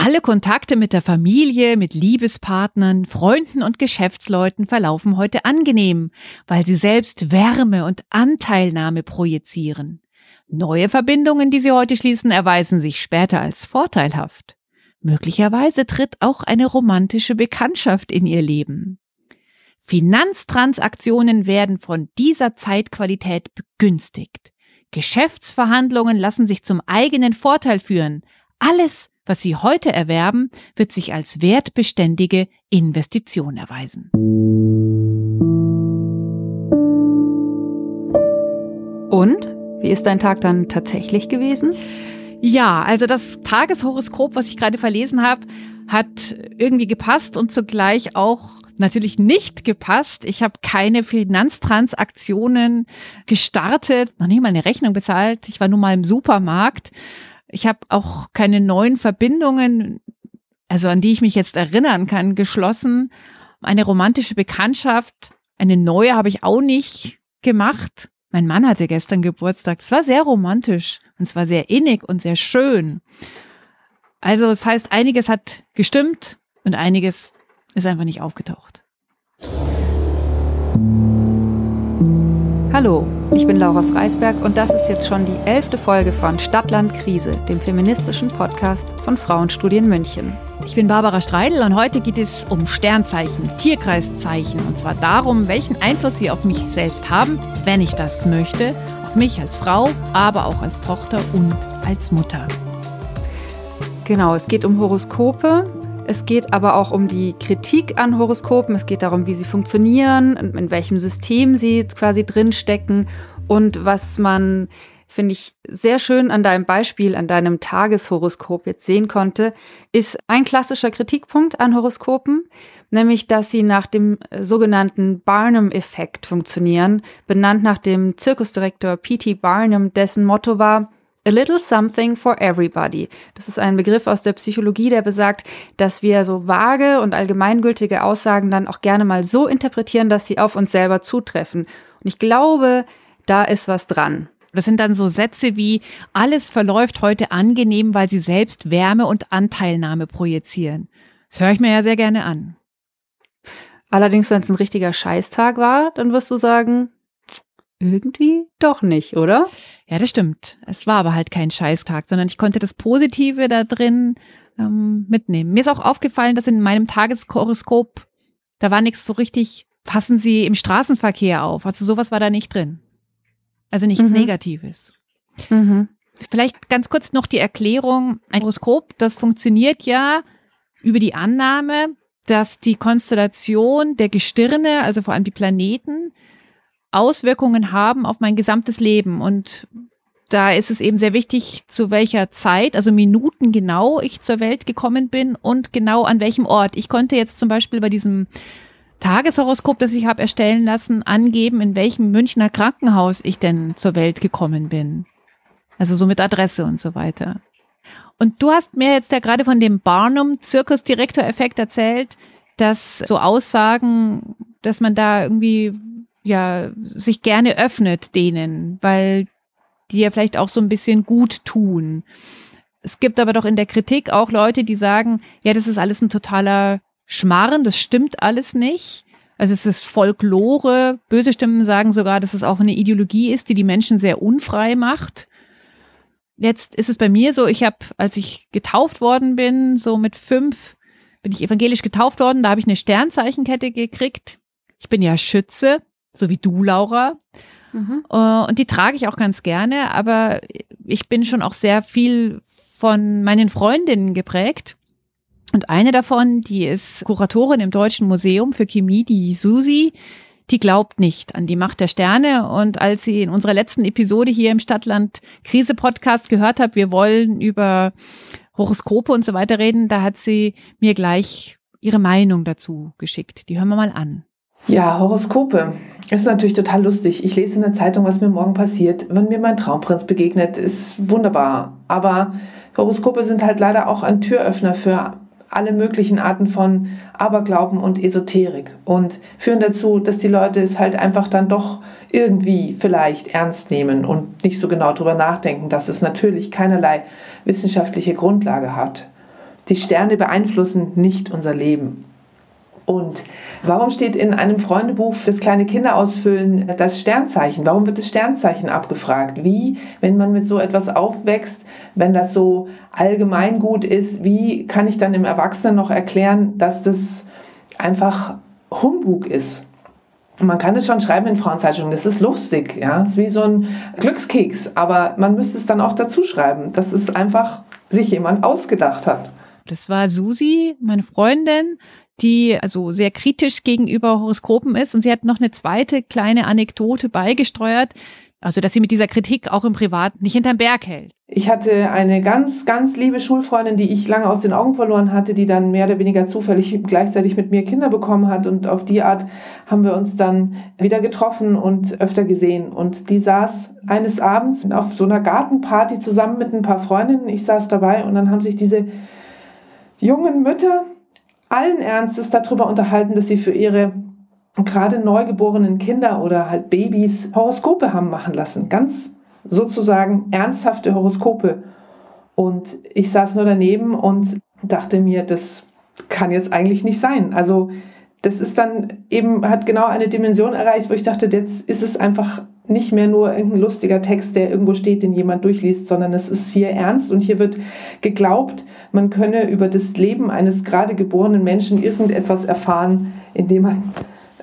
Alle Kontakte mit der Familie, mit Liebespartnern, Freunden und Geschäftsleuten verlaufen heute angenehm, weil sie selbst Wärme und Anteilnahme projizieren. Neue Verbindungen, die sie heute schließen, erweisen sich später als vorteilhaft. Möglicherweise tritt auch eine romantische Bekanntschaft in ihr Leben. Finanztransaktionen werden von dieser Zeitqualität begünstigt. Geschäftsverhandlungen lassen sich zum eigenen Vorteil führen. Alles, was Sie heute erwerben, wird sich als wertbeständige Investition erweisen. Und? Wie ist dein Tag dann tatsächlich gewesen? Ja, also das Tageshoroskop, was ich gerade verlesen habe, hat irgendwie gepasst und zugleich auch natürlich nicht gepasst. Ich habe keine Finanztransaktionen gestartet, noch nicht mal eine Rechnung bezahlt. Ich war nur mal im Supermarkt. Ich habe auch keine neuen Verbindungen, also an die ich mich jetzt erinnern kann, geschlossen. Eine romantische Bekanntschaft, eine neue habe ich auch nicht gemacht. Mein Mann hatte gestern Geburtstag. Es war sehr romantisch und es war sehr innig und sehr schön. Also das heißt, einiges hat gestimmt und einiges ist einfach nicht aufgetaucht. Hallo, ich bin Laura Freisberg und das ist jetzt schon die elfte Folge von Stadtland Krise, dem feministischen Podcast von Frauenstudien München. Ich bin Barbara Streidel und heute geht es um Sternzeichen, Tierkreiszeichen und zwar darum, welchen Einfluss sie auf mich selbst haben, wenn ich das möchte, auf mich als Frau, aber auch als Tochter und als Mutter. Genau, es geht um Horoskope, es geht aber auch um die Kritik an Horoskopen. Es geht darum, wie sie funktionieren, in welchem System sie quasi drinstecken und was man, finde ich, sehr schön an deinem Beispiel, an deinem Tageshoroskop jetzt sehen konnte, ist ein klassischer Kritikpunkt an Horoskopen, nämlich dass sie nach dem sogenannten Barnum-Effekt funktionieren, benannt nach dem Zirkusdirektor P.T. Barnum, dessen Motto war, A little something for everybody. Das ist ein Begriff aus der Psychologie, der besagt, dass wir so vage und allgemeingültige Aussagen dann auch gerne mal so interpretieren, dass sie auf uns selber zutreffen. Und ich glaube, da ist was dran. Das sind dann so Sätze wie, alles verläuft heute angenehm, weil sie selbst Wärme und Anteilnahme projizieren. Das höre ich mir ja sehr gerne an. Allerdings, wenn es ein richtiger Scheißtag war, dann wirst du sagen, irgendwie doch nicht, oder? Ja, das stimmt. Es war aber halt kein Scheißtag, sondern ich konnte das Positive da drin ähm, mitnehmen. Mir ist auch aufgefallen, dass in meinem Tageshoroskop, da war nichts so richtig, passen Sie im Straßenverkehr auf. Also sowas war da nicht drin. Also nichts mhm. Negatives. Mhm. Vielleicht ganz kurz noch die Erklärung. Ein Horoskop, das funktioniert ja über die Annahme, dass die Konstellation der Gestirne, also vor allem die Planeten, Auswirkungen haben auf mein gesamtes Leben. Und da ist es eben sehr wichtig, zu welcher Zeit, also Minuten genau ich zur Welt gekommen bin und genau an welchem Ort. Ich konnte jetzt zum Beispiel bei diesem Tageshoroskop, das ich habe erstellen lassen, angeben, in welchem Münchner Krankenhaus ich denn zur Welt gekommen bin. Also so mit Adresse und so weiter. Und du hast mir jetzt ja gerade von dem Barnum-Zirkusdirektor-Effekt erzählt, dass so Aussagen, dass man da irgendwie ja sich gerne öffnet denen, weil die ja vielleicht auch so ein bisschen gut tun. Es gibt aber doch in der Kritik auch Leute, die sagen, ja, das ist alles ein totaler Schmarren, das stimmt alles nicht. Also es ist Folklore. Böse Stimmen sagen sogar, dass es auch eine Ideologie ist, die die Menschen sehr unfrei macht. Jetzt ist es bei mir so, ich habe, als ich getauft worden bin, so mit fünf, bin ich evangelisch getauft worden, da habe ich eine Sternzeichenkette gekriegt. Ich bin ja Schütze so wie du, Laura. Mhm. Uh, und die trage ich auch ganz gerne, aber ich bin schon auch sehr viel von meinen Freundinnen geprägt. Und eine davon, die ist Kuratorin im Deutschen Museum für Chemie, die Susi, die glaubt nicht an die Macht der Sterne. Und als sie in unserer letzten Episode hier im Stadtland Krise Podcast gehört hat, wir wollen über Horoskope und so weiter reden, da hat sie mir gleich ihre Meinung dazu geschickt. Die hören wir mal an. Ja, Horoskope. Ist natürlich total lustig. Ich lese in der Zeitung, was mir morgen passiert. Wenn mir mein Traumprinz begegnet, ist wunderbar. Aber Horoskope sind halt leider auch ein Türöffner für alle möglichen Arten von Aberglauben und Esoterik und führen dazu, dass die Leute es halt einfach dann doch irgendwie vielleicht ernst nehmen und nicht so genau darüber nachdenken, dass es natürlich keinerlei wissenschaftliche Grundlage hat. Die Sterne beeinflussen nicht unser Leben. Und warum steht in einem Freundebuch, das kleine Kinder ausfüllen, das Sternzeichen? Warum wird das Sternzeichen abgefragt? Wie, wenn man mit so etwas aufwächst, wenn das so allgemeingut ist, wie kann ich dann im Erwachsenen noch erklären, dass das einfach Humbug ist? Man kann es schon schreiben in Frauenzeitschriften, das ist lustig, ja, das ist wie so ein Glückskeks, aber man müsste es dann auch dazu schreiben, dass es einfach sich jemand ausgedacht hat. Das war Susi, meine Freundin, die also sehr kritisch gegenüber Horoskopen ist. Und sie hat noch eine zweite kleine Anekdote beigesteuert, also dass sie mit dieser Kritik auch im Privat nicht hinterm Berg hält. Ich hatte eine ganz, ganz liebe Schulfreundin, die ich lange aus den Augen verloren hatte, die dann mehr oder weniger zufällig gleichzeitig mit mir Kinder bekommen hat. Und auf die Art haben wir uns dann wieder getroffen und öfter gesehen. Und die saß eines Abends auf so einer Gartenparty zusammen mit ein paar Freundinnen. Ich saß dabei und dann haben sich diese jungen Mütter allen Ernstes darüber unterhalten, dass sie für ihre gerade neugeborenen Kinder oder halt Babys Horoskope haben machen lassen. Ganz sozusagen ernsthafte Horoskope. Und ich saß nur daneben und dachte mir, das kann jetzt eigentlich nicht sein. Also das ist dann eben, hat genau eine Dimension erreicht, wo ich dachte, jetzt ist es einfach nicht mehr nur irgendein lustiger Text, der irgendwo steht, den jemand durchliest, sondern es ist hier ernst und hier wird geglaubt, man könne über das Leben eines gerade geborenen Menschen irgendetwas erfahren, indem man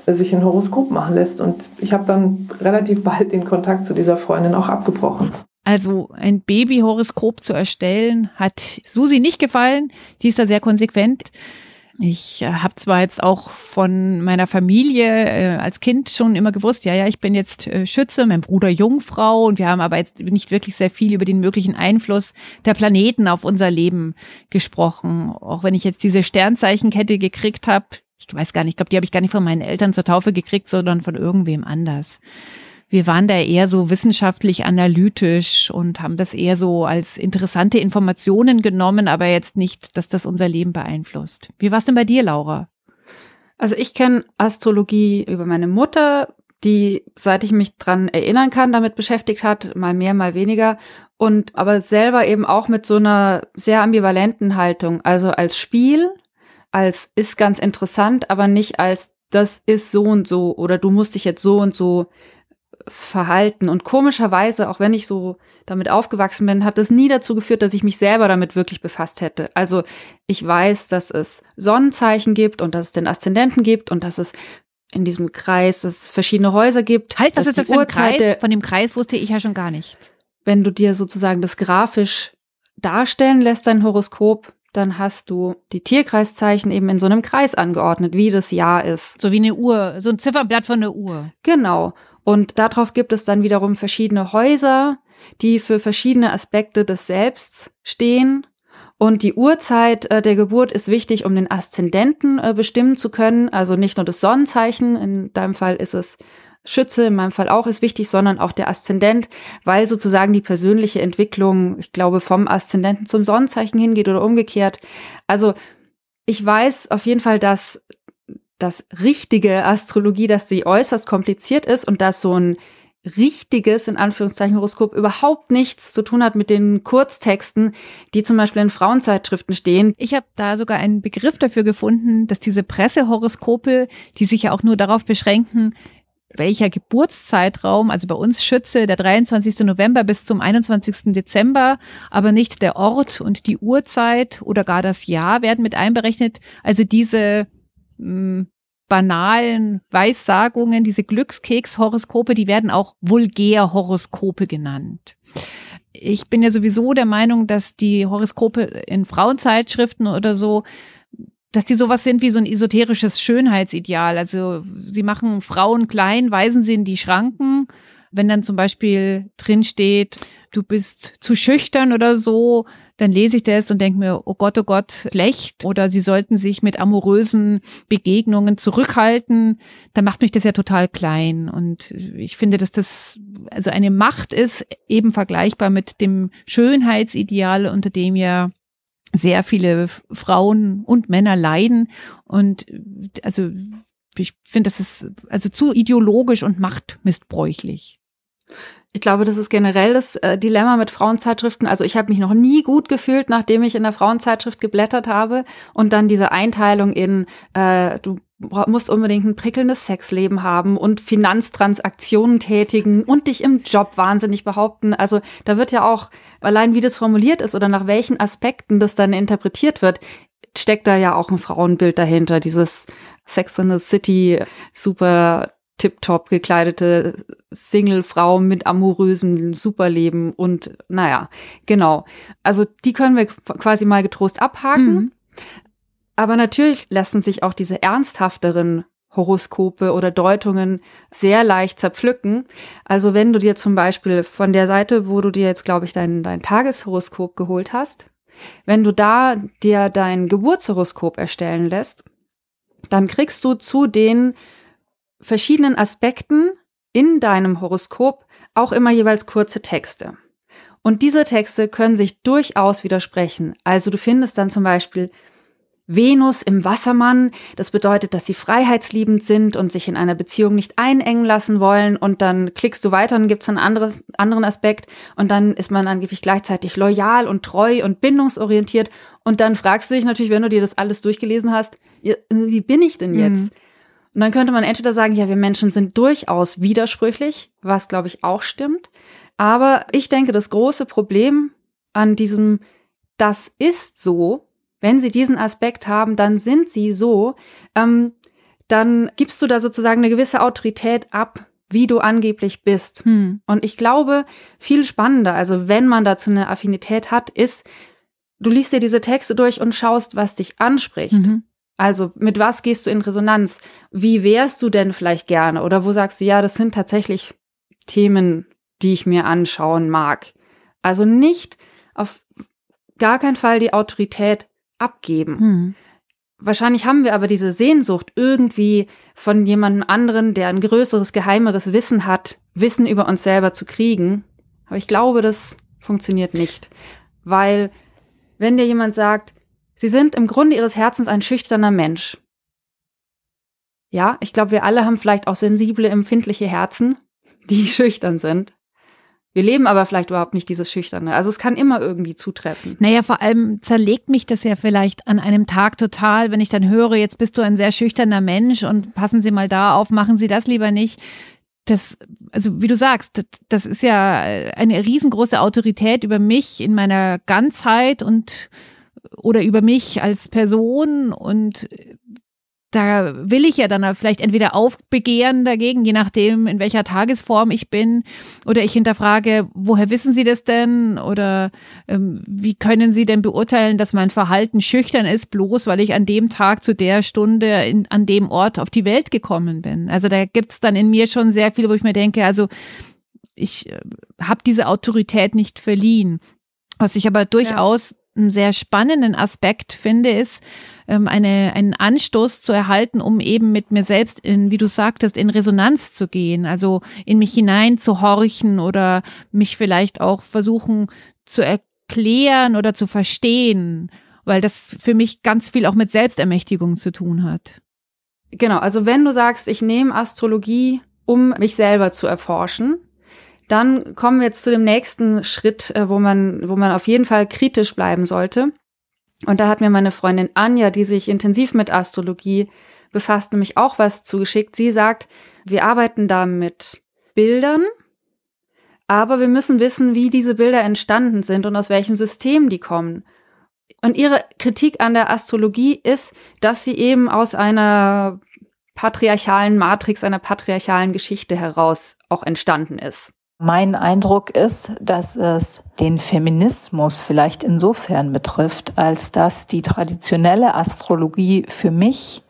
sich ein Horoskop machen lässt. Und ich habe dann relativ bald den Kontakt zu dieser Freundin auch abgebrochen. Also ein Babyhoroskop zu erstellen, hat Susi nicht gefallen. Die ist da sehr konsequent. Ich äh, habe zwar jetzt auch von meiner Familie äh, als Kind schon immer gewusst, ja, ja, ich bin jetzt äh, Schütze, mein Bruder Jungfrau und wir haben aber jetzt nicht wirklich sehr viel über den möglichen Einfluss der Planeten auf unser Leben gesprochen. Auch wenn ich jetzt diese Sternzeichenkette gekriegt habe, ich weiß gar nicht, ich glaube, die habe ich gar nicht von meinen Eltern zur Taufe gekriegt, sondern von irgendwem anders. Wir waren da eher so wissenschaftlich analytisch und haben das eher so als interessante Informationen genommen, aber jetzt nicht, dass das unser Leben beeinflusst. Wie war es denn bei dir, Laura? Also ich kenne Astrologie über meine Mutter, die, seit ich mich dran erinnern kann, damit beschäftigt hat, mal mehr, mal weniger. Und aber selber eben auch mit so einer sehr ambivalenten Haltung. Also als Spiel, als ist ganz interessant, aber nicht als das ist so und so oder du musst dich jetzt so und so verhalten. Und komischerweise, auch wenn ich so damit aufgewachsen bin, hat das nie dazu geführt, dass ich mich selber damit wirklich befasst hätte. Also ich weiß, dass es Sonnenzeichen gibt und dass es den Aszendenten gibt und dass es in diesem Kreis, dass es verschiedene Häuser gibt. Halt, was ist das für ein Kreis? Von dem Kreis wusste ich ja schon gar nichts. Wenn du dir sozusagen das grafisch darstellen lässt, dein Horoskop, dann hast du die Tierkreiszeichen eben in so einem Kreis angeordnet, wie das Jahr ist. So wie eine Uhr, so ein Zifferblatt von der Uhr. Genau. Und darauf gibt es dann wiederum verschiedene Häuser, die für verschiedene Aspekte des Selbsts stehen. Und die Uhrzeit äh, der Geburt ist wichtig, um den Aszendenten äh, bestimmen zu können. Also nicht nur das Sonnenzeichen, in deinem Fall ist es Schütze, in meinem Fall auch ist wichtig, sondern auch der Aszendent, weil sozusagen die persönliche Entwicklung, ich glaube, vom Aszendenten zum Sonnenzeichen hingeht oder umgekehrt. Also ich weiß auf jeden Fall, dass das richtige Astrologie, dass sie äußerst kompliziert ist und dass so ein richtiges, in Anführungszeichen, Horoskop überhaupt nichts zu tun hat mit den Kurztexten, die zum Beispiel in Frauenzeitschriften stehen. Ich habe da sogar einen Begriff dafür gefunden, dass diese Pressehoroskope, die sich ja auch nur darauf beschränken, welcher Geburtszeitraum, also bei uns Schütze, der 23. November bis zum 21. Dezember, aber nicht der Ort und die Uhrzeit oder gar das Jahr werden mit einberechnet. Also diese banalen Weissagungen, diese Glückskeks-Horoskope, die werden auch Vulgär-Horoskope genannt. Ich bin ja sowieso der Meinung, dass die Horoskope in Frauenzeitschriften oder so dass die sowas sind wie so ein esoterisches Schönheitsideal. Also sie machen Frauen klein, weisen sie in die Schranken. Wenn dann zum Beispiel drin steht, du bist zu schüchtern oder so, dann lese ich das und denke mir, oh Gott, oh Gott, schlecht. Oder sie sollten sich mit amorösen Begegnungen zurückhalten. Dann macht mich das ja total klein. Und ich finde, dass das also eine Macht ist, eben vergleichbar mit dem Schönheitsideal, unter dem ja sehr viele Frauen und Männer leiden. Und also ich finde, das ist also zu ideologisch und machtmissbräuchlich. Ich glaube, das ist generell das äh, Dilemma mit Frauenzeitschriften. Also ich habe mich noch nie gut gefühlt, nachdem ich in der Frauenzeitschrift geblättert habe und dann diese Einteilung in äh, du musst unbedingt ein prickelndes Sexleben haben und Finanztransaktionen tätigen und dich im Job wahnsinnig behaupten. Also da wird ja auch allein wie das formuliert ist oder nach welchen Aspekten das dann interpretiert wird, steckt da ja auch ein Frauenbild dahinter. Dieses Sex in the City, super tiptop gekleidete Single-Frau mit amorösem Superleben und naja, genau. Also die können wir quasi mal getrost abhaken. Mhm. Aber natürlich lassen sich auch diese ernsthafteren Horoskope oder Deutungen sehr leicht zerpflücken. Also wenn du dir zum Beispiel von der Seite, wo du dir jetzt, glaube ich, dein, dein Tageshoroskop geholt hast, wenn du da dir dein Geburtshoroskop erstellen lässt, dann kriegst du zu den verschiedenen Aspekten in deinem Horoskop auch immer jeweils kurze Texte. Und diese Texte können sich durchaus widersprechen. Also du findest dann zum Beispiel Venus im Wassermann, das bedeutet, dass sie freiheitsliebend sind und sich in einer Beziehung nicht einengen lassen wollen. Und dann klickst du weiter und gibt es einen anderes, anderen Aspekt und dann ist man angeblich gleichzeitig loyal und treu und bindungsorientiert. Und dann fragst du dich natürlich, wenn du dir das alles durchgelesen hast, wie bin ich denn jetzt? Mhm. Und dann könnte man entweder sagen, ja, wir Menschen sind durchaus widersprüchlich, was glaube ich auch stimmt. Aber ich denke, das große Problem an diesem, das ist so, wenn sie diesen Aspekt haben, dann sind sie so, ähm, dann gibst du da sozusagen eine gewisse Autorität ab, wie du angeblich bist. Hm. Und ich glaube, viel spannender, also wenn man dazu eine Affinität hat, ist, du liest dir diese Texte durch und schaust, was dich anspricht. Mhm. Also mit was gehst du in Resonanz? Wie wärst du denn vielleicht gerne? Oder wo sagst du, ja, das sind tatsächlich Themen, die ich mir anschauen mag. Also nicht auf gar keinen Fall die Autorität abgeben. Hm. Wahrscheinlich haben wir aber diese Sehnsucht, irgendwie von jemandem anderen, der ein größeres, geheimeres Wissen hat, Wissen über uns selber zu kriegen. Aber ich glaube, das funktioniert nicht. Weil, wenn dir jemand sagt, Sie sind im Grunde ihres Herzens ein schüchterner Mensch. Ja, ich glaube, wir alle haben vielleicht auch sensible, empfindliche Herzen, die schüchtern sind. Wir leben aber vielleicht überhaupt nicht dieses Schüchterne. Also es kann immer irgendwie zutreffen. Naja, vor allem zerlegt mich das ja vielleicht an einem Tag total, wenn ich dann höre, jetzt bist du ein sehr schüchterner Mensch und passen Sie mal da auf, machen Sie das lieber nicht. Das, also wie du sagst, das, das ist ja eine riesengroße Autorität über mich in meiner Ganzheit und oder über mich als Person und da will ich ja dann vielleicht entweder aufbegehren dagegen, je nachdem, in welcher Tagesform ich bin, oder ich hinterfrage, woher wissen Sie das denn? Oder ähm, wie können Sie denn beurteilen, dass mein Verhalten schüchtern ist, bloß weil ich an dem Tag zu der Stunde in, an dem Ort auf die Welt gekommen bin? Also da gibt's dann in mir schon sehr viel, wo ich mir denke, also ich äh, habe diese Autorität nicht verliehen. Was ich aber durchaus ja einen sehr spannenden Aspekt finde, ist, ähm, eine, einen Anstoß zu erhalten, um eben mit mir selbst in, wie du sagtest, in Resonanz zu gehen, also in mich hinein zu horchen oder mich vielleicht auch versuchen zu erklären oder zu verstehen, weil das für mich ganz viel auch mit Selbstermächtigung zu tun hat. Genau, also wenn du sagst, ich nehme Astrologie, um mich selber zu erforschen, dann kommen wir jetzt zu dem nächsten Schritt, äh, wo man, wo man auf jeden Fall kritisch bleiben sollte. Und da hat mir meine Freundin Anja, die sich intensiv mit Astrologie befasst, nämlich auch was zugeschickt. Sie sagt, wir arbeiten da mit Bildern, aber wir müssen wissen, wie diese Bilder entstanden sind und aus welchem System die kommen. Und ihre Kritik an der Astrologie ist, dass sie eben aus einer patriarchalen Matrix, einer patriarchalen Geschichte heraus auch entstanden ist. Mein Eindruck ist, dass es den Feminismus vielleicht insofern betrifft, als dass die traditionelle Astrologie für mich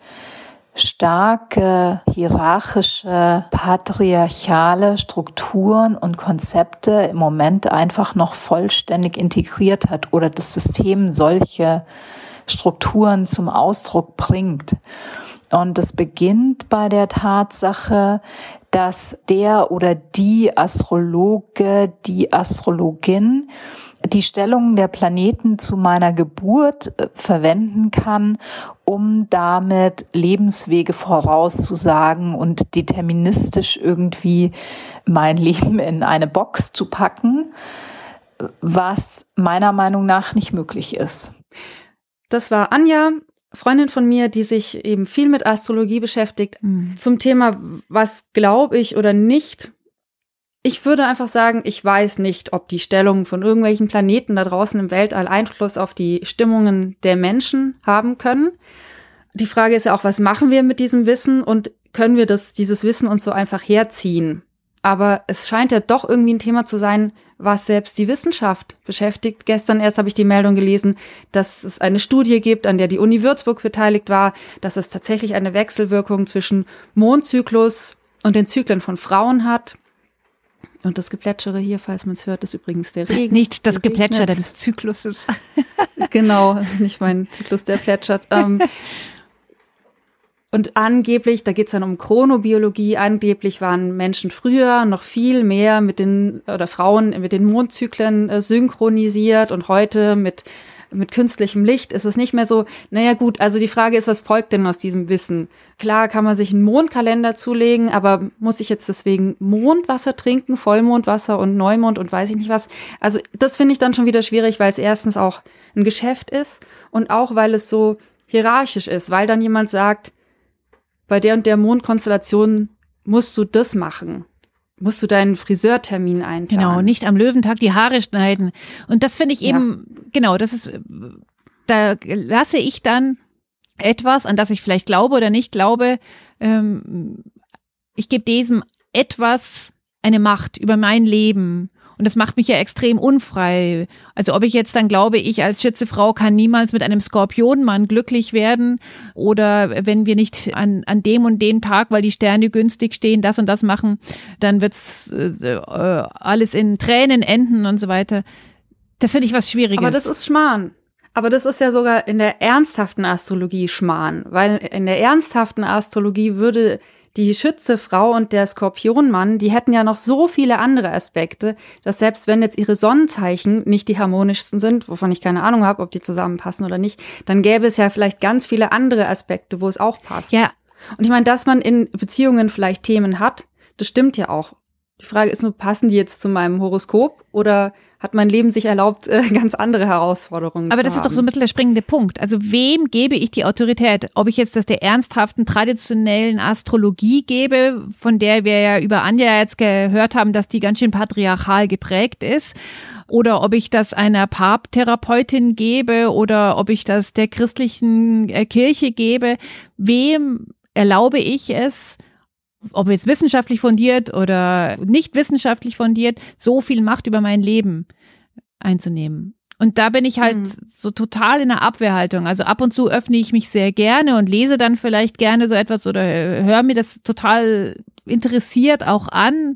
starke hierarchische, patriarchale Strukturen und Konzepte im Moment einfach noch vollständig integriert hat oder das System solche Strukturen zum Ausdruck bringt. Und es beginnt bei der Tatsache, dass der oder die Astrologe, die Astrologin die Stellungen der Planeten zu meiner Geburt äh, verwenden kann, um damit Lebenswege vorauszusagen und deterministisch irgendwie mein Leben in eine Box zu packen, was meiner Meinung nach nicht möglich ist. Das war Anja, Freundin von mir, die sich eben viel mit Astrologie beschäftigt, mhm. zum Thema, was glaube ich oder nicht ich würde einfach sagen, ich weiß nicht, ob die Stellungen von irgendwelchen Planeten da draußen im Weltall Einfluss auf die Stimmungen der Menschen haben können. Die Frage ist ja auch, was machen wir mit diesem Wissen und können wir das, dieses Wissen uns so einfach herziehen? Aber es scheint ja doch irgendwie ein Thema zu sein, was selbst die Wissenschaft beschäftigt. Gestern erst habe ich die Meldung gelesen, dass es eine Studie gibt, an der die Uni Würzburg beteiligt war, dass es tatsächlich eine Wechselwirkung zwischen Mondzyklus und den Zyklen von Frauen hat. Und das Geplätschere hier, falls man es hört, ist übrigens der Regen. Nicht das Geplätscher des Zykluses. genau, nicht mein Zyklus, der plätschert. Ähm, und angeblich, da geht es dann um Chronobiologie, angeblich waren Menschen früher noch viel mehr mit den, oder Frauen mit den Mondzyklen äh, synchronisiert und heute mit mit künstlichem Licht ist es nicht mehr so. Naja gut, also die Frage ist, was folgt denn aus diesem Wissen? Klar kann man sich einen Mondkalender zulegen, aber muss ich jetzt deswegen Mondwasser trinken, Vollmondwasser und Neumond und weiß ich nicht was? Also das finde ich dann schon wieder schwierig, weil es erstens auch ein Geschäft ist und auch weil es so hierarchisch ist, weil dann jemand sagt, bei der und der Mondkonstellation musst du das machen musst du deinen Friseurtermin einplanen. Genau, nicht am Löwentag die Haare schneiden. Und das finde ich eben, ja. genau, das ist, da lasse ich dann etwas, an das ich vielleicht glaube oder nicht glaube, ähm, ich gebe diesem etwas eine Macht über mein Leben. Und das macht mich ja extrem unfrei. Also ob ich jetzt dann glaube, ich als Schützefrau kann niemals mit einem Skorpionmann glücklich werden oder wenn wir nicht an, an dem und dem Tag, weil die Sterne günstig stehen, das und das machen, dann wird's äh, alles in Tränen enden und so weiter. Das finde ich was Schwieriges. Aber das ist Schmarrn. Aber das ist ja sogar in der ernsthaften Astrologie Schmarrn, weil in der ernsthaften Astrologie würde die Schützefrau und der Skorpionmann, die hätten ja noch so viele andere Aspekte, dass selbst wenn jetzt ihre Sonnenzeichen nicht die harmonischsten sind, wovon ich keine Ahnung habe, ob die zusammenpassen oder nicht, dann gäbe es ja vielleicht ganz viele andere Aspekte, wo es auch passt. Ja. Und ich meine, dass man in Beziehungen vielleicht Themen hat, das stimmt ja auch. Die Frage ist nur, passen die jetzt zu meinem Horoskop oder hat mein Leben sich erlaubt, äh, ganz andere Herausforderungen Aber das haben. ist doch so ein bisschen der springende Punkt. Also wem gebe ich die Autorität? Ob ich jetzt das der ernsthaften, traditionellen Astrologie gebe, von der wir ja über Anja jetzt gehört haben, dass die ganz schön patriarchal geprägt ist, oder ob ich das einer Paartherapeutin gebe oder ob ich das der christlichen äh, Kirche gebe. Wem erlaube ich es, ob jetzt wissenschaftlich fundiert oder nicht wissenschaftlich fundiert, so viel Macht über mein Leben einzunehmen. Und da bin ich halt mhm. so total in der Abwehrhaltung. Also ab und zu öffne ich mich sehr gerne und lese dann vielleicht gerne so etwas oder höre mir das total interessiert auch an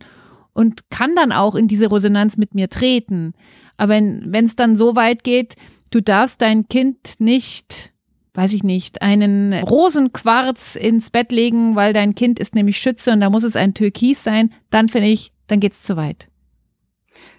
und kann dann auch in diese Resonanz mit mir treten. Aber wenn es dann so weit geht, du darfst dein Kind nicht weiß ich nicht, einen Rosenquarz ins Bett legen, weil dein Kind ist nämlich Schütze und da muss es ein Türkis sein, dann finde ich, dann geht's zu weit.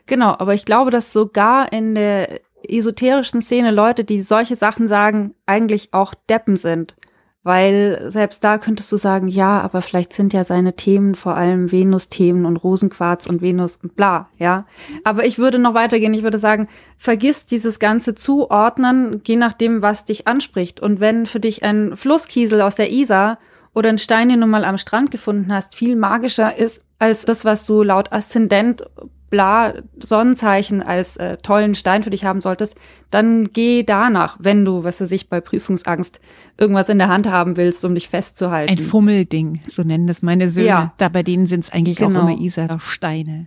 Genau, aber ich glaube, dass sogar in der esoterischen Szene Leute, die solche Sachen sagen, eigentlich auch Deppen sind. Weil selbst da könntest du sagen, ja, aber vielleicht sind ja seine Themen vor allem Venus-Themen und Rosenquarz und Venus und bla, ja. Aber ich würde noch weitergehen. Ich würde sagen, vergiss dieses ganze Zuordnen, je nachdem, was dich anspricht. Und wenn für dich ein Flusskiesel aus der Isar oder ein Stein, den du mal am Strand gefunden hast, viel magischer ist als das, was du laut Aszendent bla Sonnenzeichen als äh, tollen Stein für dich haben solltest, dann geh danach, wenn du, was weiß ich, bei Prüfungsangst irgendwas in der Hand haben willst, um dich festzuhalten. Ein Fummelding, so nennen das meine Söhne. Ja. Da bei denen sind es eigentlich genau. auch immer Isar-Steine.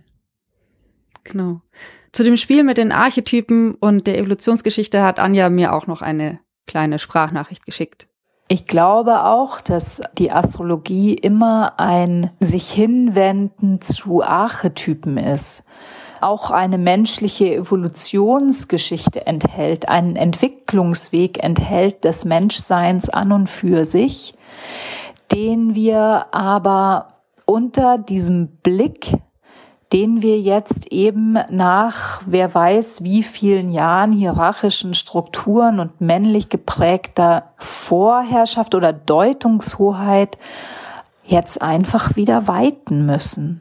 Genau. Zu dem Spiel mit den Archetypen und der Evolutionsgeschichte hat Anja mir auch noch eine kleine Sprachnachricht geschickt. Ich glaube auch, dass die Astrologie immer ein sich hinwenden zu Archetypen ist. Auch eine menschliche Evolutionsgeschichte enthält, einen Entwicklungsweg enthält des Menschseins an und für sich, den wir aber unter diesem Blick den wir jetzt eben nach wer weiß wie vielen Jahren hierarchischen Strukturen und männlich geprägter Vorherrschaft oder Deutungshoheit jetzt einfach wieder weiten müssen.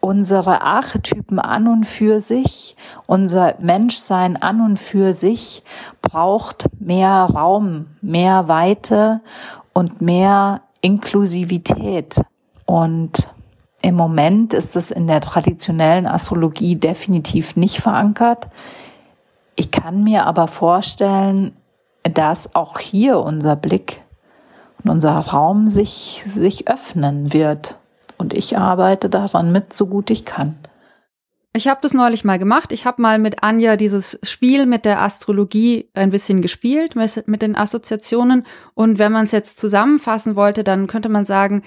Unsere Archetypen an und für sich, unser Menschsein an und für sich braucht mehr Raum, mehr Weite und mehr Inklusivität. Und im Moment ist es in der traditionellen Astrologie definitiv nicht verankert. Ich kann mir aber vorstellen, dass auch hier unser Blick und unser Raum sich, sich öffnen wird. Und ich arbeite daran mit, so gut ich kann. Ich habe das neulich mal gemacht. Ich habe mal mit Anja dieses Spiel mit der Astrologie ein bisschen gespielt, mit den Assoziationen. Und wenn man es jetzt zusammenfassen wollte, dann könnte man sagen,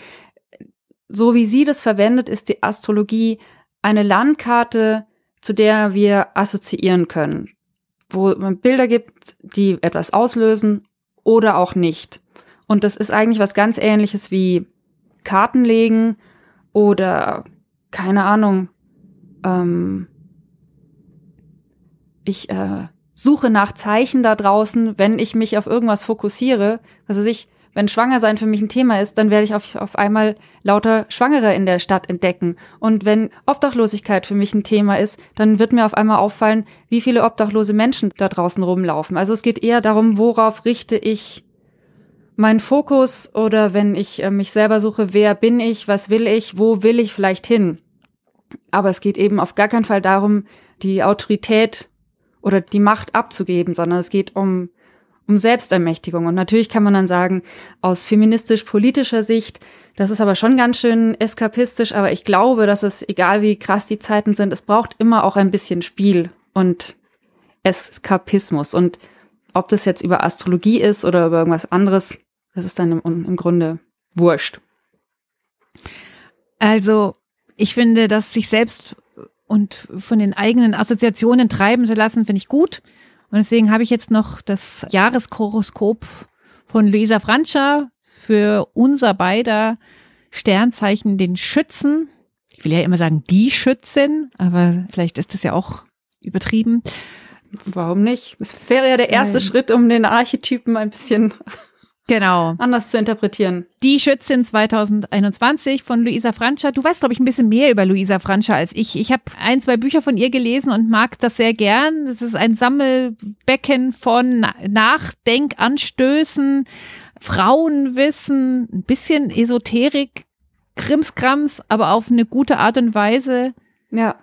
so wie sie das verwendet, ist die Astrologie eine Landkarte, zu der wir assoziieren können, wo man Bilder gibt, die etwas auslösen oder auch nicht. Und das ist eigentlich was ganz ähnliches wie Karten legen oder keine Ahnung. Ähm, ich äh, suche nach Zeichen da draußen, wenn ich mich auf irgendwas fokussiere. Also ich wenn Schwangersein für mich ein Thema ist, dann werde ich auf, auf einmal lauter Schwangere in der Stadt entdecken. Und wenn Obdachlosigkeit für mich ein Thema ist, dann wird mir auf einmal auffallen, wie viele obdachlose Menschen da draußen rumlaufen. Also es geht eher darum, worauf richte ich meinen Fokus oder wenn ich äh, mich selber suche, wer bin ich, was will ich, wo will ich vielleicht hin. Aber es geht eben auf gar keinen Fall darum, die Autorität oder die Macht abzugeben, sondern es geht um um Selbstermächtigung. Und natürlich kann man dann sagen, aus feministisch-politischer Sicht, das ist aber schon ganz schön eskapistisch, aber ich glaube, dass es, egal wie krass die Zeiten sind, es braucht immer auch ein bisschen Spiel und Eskapismus. Und ob das jetzt über Astrologie ist oder über irgendwas anderes, das ist dann im, im Grunde wurscht. Also, ich finde, dass sich selbst und von den eigenen Assoziationen treiben zu lassen, finde ich gut. Und deswegen habe ich jetzt noch das Jahreskoroskop von Luisa Franscher für unser beider Sternzeichen, den Schützen. Ich will ja immer sagen, die Schützin, aber vielleicht ist das ja auch übertrieben. Warum nicht? Das wäre ja der erste ähm, Schritt, um den Archetypen ein bisschen Genau. Anders zu interpretieren. Die Schützin 2021 von Luisa Franscher. Du weißt, glaube ich, ein bisschen mehr über Luisa Franscher als ich. Ich habe ein, zwei Bücher von ihr gelesen und mag das sehr gern. Das ist ein Sammelbecken von Nachdenkanstößen, Frauenwissen, ein bisschen Esoterik, Krimskrams, aber auf eine gute Art und Weise. Ja.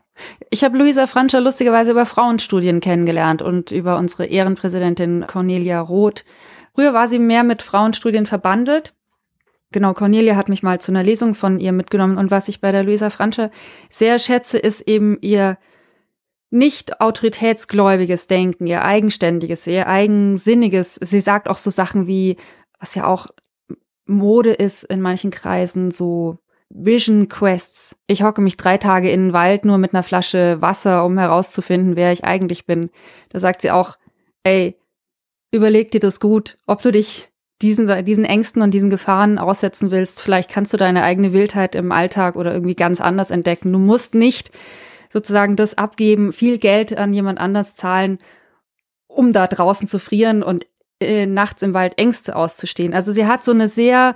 Ich habe Luisa Franscher lustigerweise über Frauenstudien kennengelernt und über unsere Ehrenpräsidentin Cornelia Roth. Früher war sie mehr mit Frauenstudien verbandelt. Genau, Cornelia hat mich mal zu einer Lesung von ihr mitgenommen. Und was ich bei der Luisa Fransche sehr schätze, ist eben ihr nicht autoritätsgläubiges Denken, ihr eigenständiges, ihr eigensinniges. Sie sagt auch so Sachen wie, was ja auch Mode ist in manchen Kreisen, so Vision Quests. Ich hocke mich drei Tage in den Wald nur mit einer Flasche Wasser, um herauszufinden, wer ich eigentlich bin. Da sagt sie auch, ey, überleg dir das gut, ob du dich diesen, diesen Ängsten und diesen Gefahren aussetzen willst. Vielleicht kannst du deine eigene Wildheit im Alltag oder irgendwie ganz anders entdecken. Du musst nicht sozusagen das abgeben, viel Geld an jemand anders zahlen, um da draußen zu frieren und äh, nachts im Wald Ängste auszustehen. Also sie hat so eine sehr,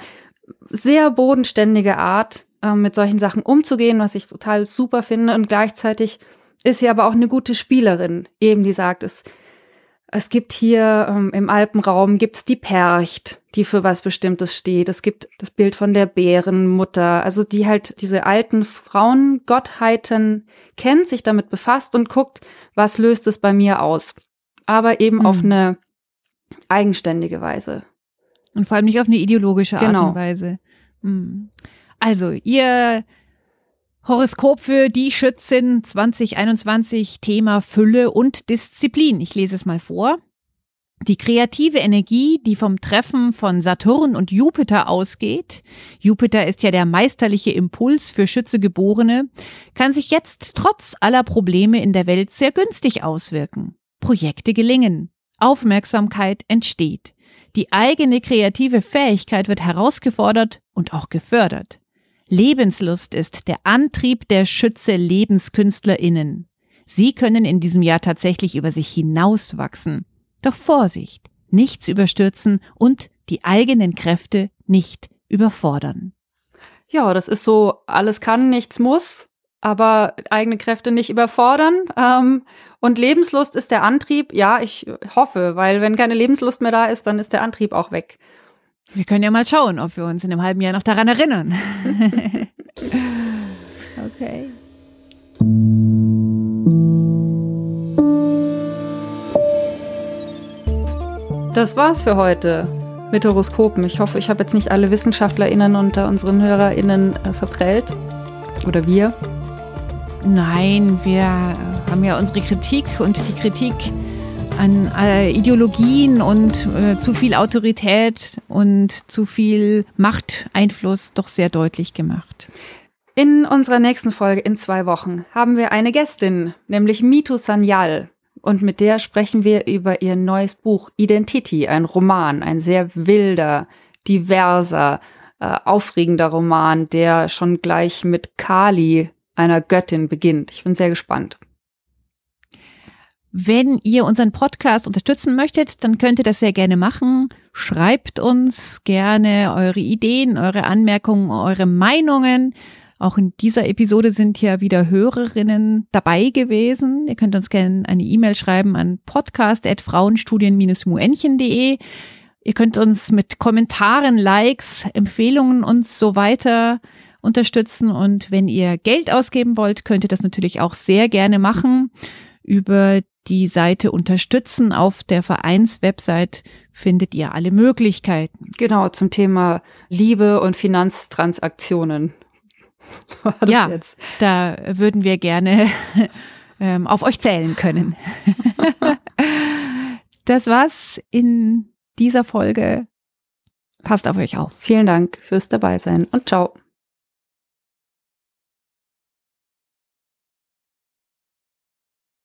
sehr bodenständige Art, äh, mit solchen Sachen umzugehen, was ich total super finde. Und gleichzeitig ist sie aber auch eine gute Spielerin, eben die sagt, es es gibt hier ähm, im Alpenraum gibt's die Percht, die für was Bestimmtes steht. Es gibt das Bild von der Bärenmutter, also die halt diese alten Frauengottheiten kennt, sich damit befasst und guckt, was löst es bei mir aus. Aber eben mhm. auf eine eigenständige Weise. Und vor allem nicht auf eine ideologische Art genau. und Weise. Mhm. Also, ihr Horoskop für die Schützin 2021, Thema Fülle und Disziplin. Ich lese es mal vor. Die kreative Energie, die vom Treffen von Saturn und Jupiter ausgeht, Jupiter ist ja der meisterliche Impuls für Schützegeborene, kann sich jetzt trotz aller Probleme in der Welt sehr günstig auswirken. Projekte gelingen, Aufmerksamkeit entsteht, die eigene kreative Fähigkeit wird herausgefordert und auch gefördert. Lebenslust ist der Antrieb der Schütze LebenskünstlerInnen. Sie können in diesem Jahr tatsächlich über sich hinauswachsen. Doch Vorsicht, nichts überstürzen und die eigenen Kräfte nicht überfordern. Ja, das ist so, alles kann, nichts muss, aber eigene Kräfte nicht überfordern. Ähm, und Lebenslust ist der Antrieb. Ja, ich hoffe, weil wenn keine Lebenslust mehr da ist, dann ist der Antrieb auch weg. Wir können ja mal schauen, ob wir uns in einem halben Jahr noch daran erinnern. okay. Das war's für heute mit Horoskopen. Ich hoffe, ich habe jetzt nicht alle WissenschaftlerInnen unter unseren HörerInnen äh, verprellt. Oder wir. Nein, wir haben ja unsere Kritik und die Kritik an äh, Ideologien und äh, zu viel Autorität und zu viel Machteinfluss doch sehr deutlich gemacht. In unserer nächsten Folge in zwei Wochen haben wir eine Gästin, nämlich Mitu Sanyal. Und mit der sprechen wir über ihr neues Buch Identity, ein Roman, ein sehr wilder, diverser, äh, aufregender Roman, der schon gleich mit Kali, einer Göttin, beginnt. Ich bin sehr gespannt. Wenn ihr unseren Podcast unterstützen möchtet, dann könnt ihr das sehr gerne machen. Schreibt uns gerne eure Ideen, eure Anmerkungen, eure Meinungen. Auch in dieser Episode sind ja wieder Hörerinnen dabei gewesen. Ihr könnt uns gerne eine E-Mail schreiben an podcast.frauenstudien-muenchen.de. Ihr könnt uns mit Kommentaren, Likes, Empfehlungen und so weiter unterstützen. Und wenn ihr Geld ausgeben wollt, könnt ihr das natürlich auch sehr gerne machen über die Seite unterstützen. Auf der Vereinswebsite findet ihr alle Möglichkeiten. Genau, zum Thema Liebe und Finanztransaktionen. ja, jetzt? da würden wir gerne ähm, auf euch zählen können. das war's in dieser Folge. Passt auf euch auf. Vielen Dank fürs Dabeisein und ciao.